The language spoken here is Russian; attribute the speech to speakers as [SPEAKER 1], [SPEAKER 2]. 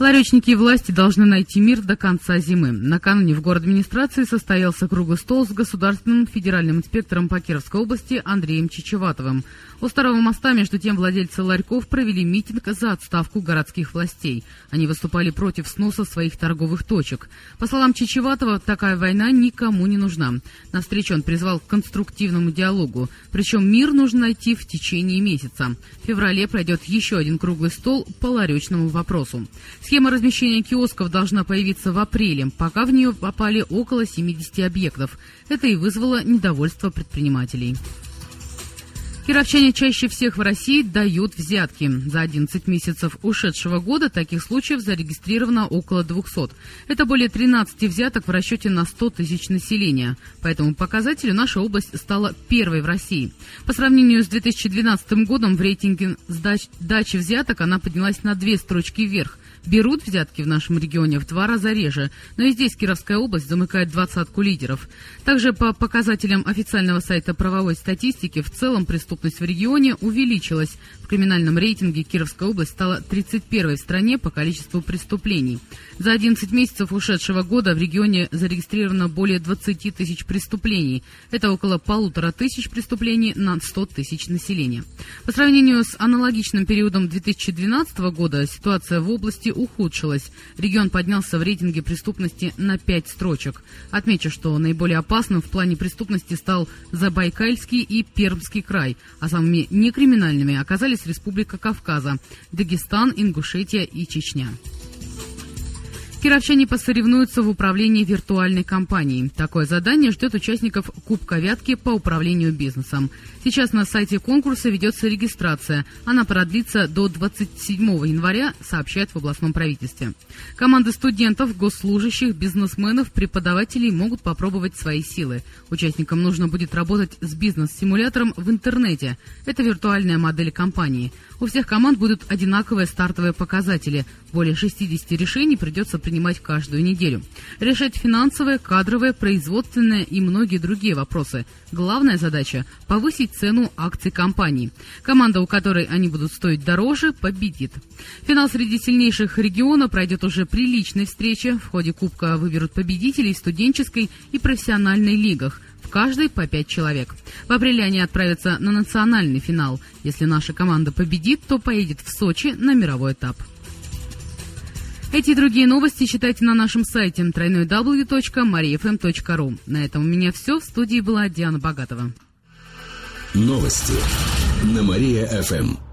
[SPEAKER 1] Ларечники и власти должны найти мир до конца зимы. Накануне в город администрации состоялся круглый стол с государственным федеральным инспектором по Кировской области Андреем Чичеватовым. У Старого моста, между тем, владельцы ларьков провели митинг за отставку городских властей. Они выступали против сноса своих торговых точек. По словам Чичеватова, такая война никому не нужна. На встречу он призвал к конструктивному диалогу. Причем мир нужно найти в течение месяца. В феврале пройдет еще один круглый стол по ларечному вопросу. Схема размещения киосков должна появиться в апреле, пока в нее попали около 70 объектов. Это и вызвало недовольство предпринимателей. Кировчане чаще всех в России дают взятки. За 11 месяцев ушедшего года таких случаев зарегистрировано около 200. Это более 13 взяток в расчете на 100 тысяч населения. По этому показателю наша область стала первой в России. По сравнению с 2012 годом в рейтинге сдач, дачи взяток она поднялась на две строчки вверх. Берут взятки в нашем регионе в два раза реже, но и здесь Кировская область замыкает двадцатку лидеров. Также по показателям официального сайта правовой статистики в целом преступность в регионе увеличилась. В криминальном рейтинге Кировская область стала 31-й в стране по количеству преступлений. За 11 месяцев ушедшего года в регионе зарегистрировано более 20 тысяч преступлений. Это около полутора тысяч преступлений на 100 тысяч населения. По сравнению с аналогичным периодом 2012 года ситуация в области ухудшилась. Регион поднялся в рейтинге преступности на пять строчек. Отмечу, что наиболее опасным в плане преступности стал Забайкальский и Пермский край, а самыми некриминальными оказались Республика Кавказа, Дагестан, Ингушетия и Чечня. Кировчане посоревнуются в управлении виртуальной компанией. Такое задание ждет участников Кубка Вятки по управлению бизнесом. Сейчас на сайте конкурса ведется регистрация. Она продлится до 27 января, сообщает в областном правительстве. Команды студентов, госслужащих, бизнесменов, преподавателей могут попробовать свои силы. Участникам нужно будет работать с бизнес-симулятором в интернете. Это виртуальная модель компании. У всех команд будут одинаковые стартовые показатели. Более 60 решений придется принимать каждую неделю. Решать финансовые, кадровые, производственные и многие другие вопросы. Главная задача – повысить цену акций компании. Команда, у которой они будут стоить дороже, победит. Финал среди сильнейших региона пройдет уже при личной встрече. В ходе Кубка выберут победителей студенческой и профессиональной лигах – в каждой по пять человек. В апреле они отправятся на национальный финал. Если наша команда победит, то поедет в Сочи на мировой этап. Эти и другие новости читайте на нашем сайте www.mariafm.ru. На этом у меня все. В студии была Диана Богатова.
[SPEAKER 2] Новости на Мария-ФМ.